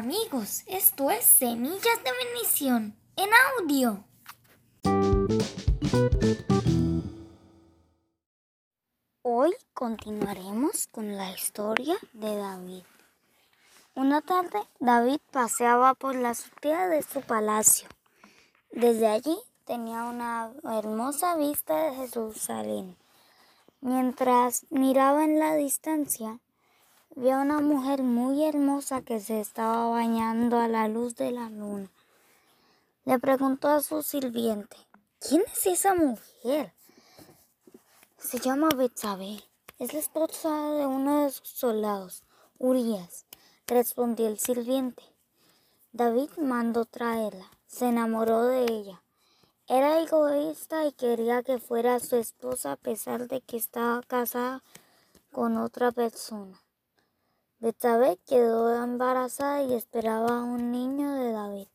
amigos, esto es Semillas de Bendición en audio. Hoy continuaremos con la historia de David. Una tarde, David paseaba por la azotea de su palacio. Desde allí tenía una hermosa vista de Jerusalén. Mientras miraba en la distancia, vio a una mujer muy hermosa que se estaba bañando a la luz de la luna. Le preguntó a su sirviente, ¿quién es esa mujer? Se llama Betsabé. Es la esposa de uno de sus soldados, Urias, respondió el sirviente. David mandó traerla. Se enamoró de ella. Era egoísta y quería que fuera su esposa a pesar de que estaba casada con otra persona. Betsabé quedó embarazada y esperaba un niño de David.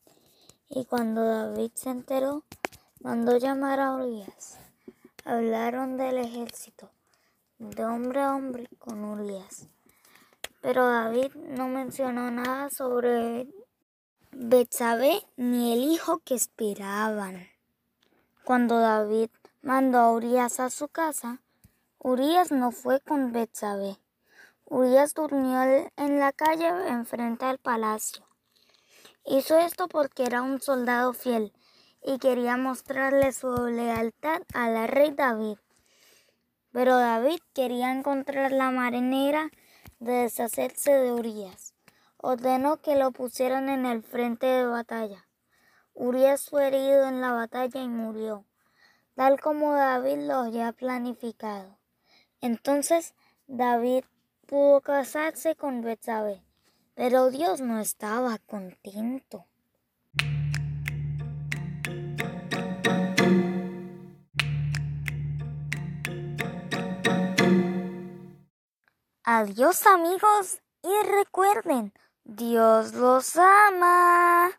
Y cuando David se enteró, mandó llamar a Urias. Hablaron del ejército, de hombre a hombre, con Urias. Pero David no mencionó nada sobre Betsabé ni el hijo que esperaban. Cuando David mandó a Urias a su casa, Urias no fue con Betsabé. Urias durmió en la calle enfrente al palacio. Hizo esto porque era un soldado fiel y quería mostrarle su lealtad al rey David. Pero David quería encontrar la manera de deshacerse de Urias. Ordenó que lo pusieran en el frente de batalla. Urias fue herido en la batalla y murió, tal como David lo había planificado. Entonces David pudo casarse con Betsabé, pero Dios no estaba contento. Adiós amigos y recuerden, Dios los ama.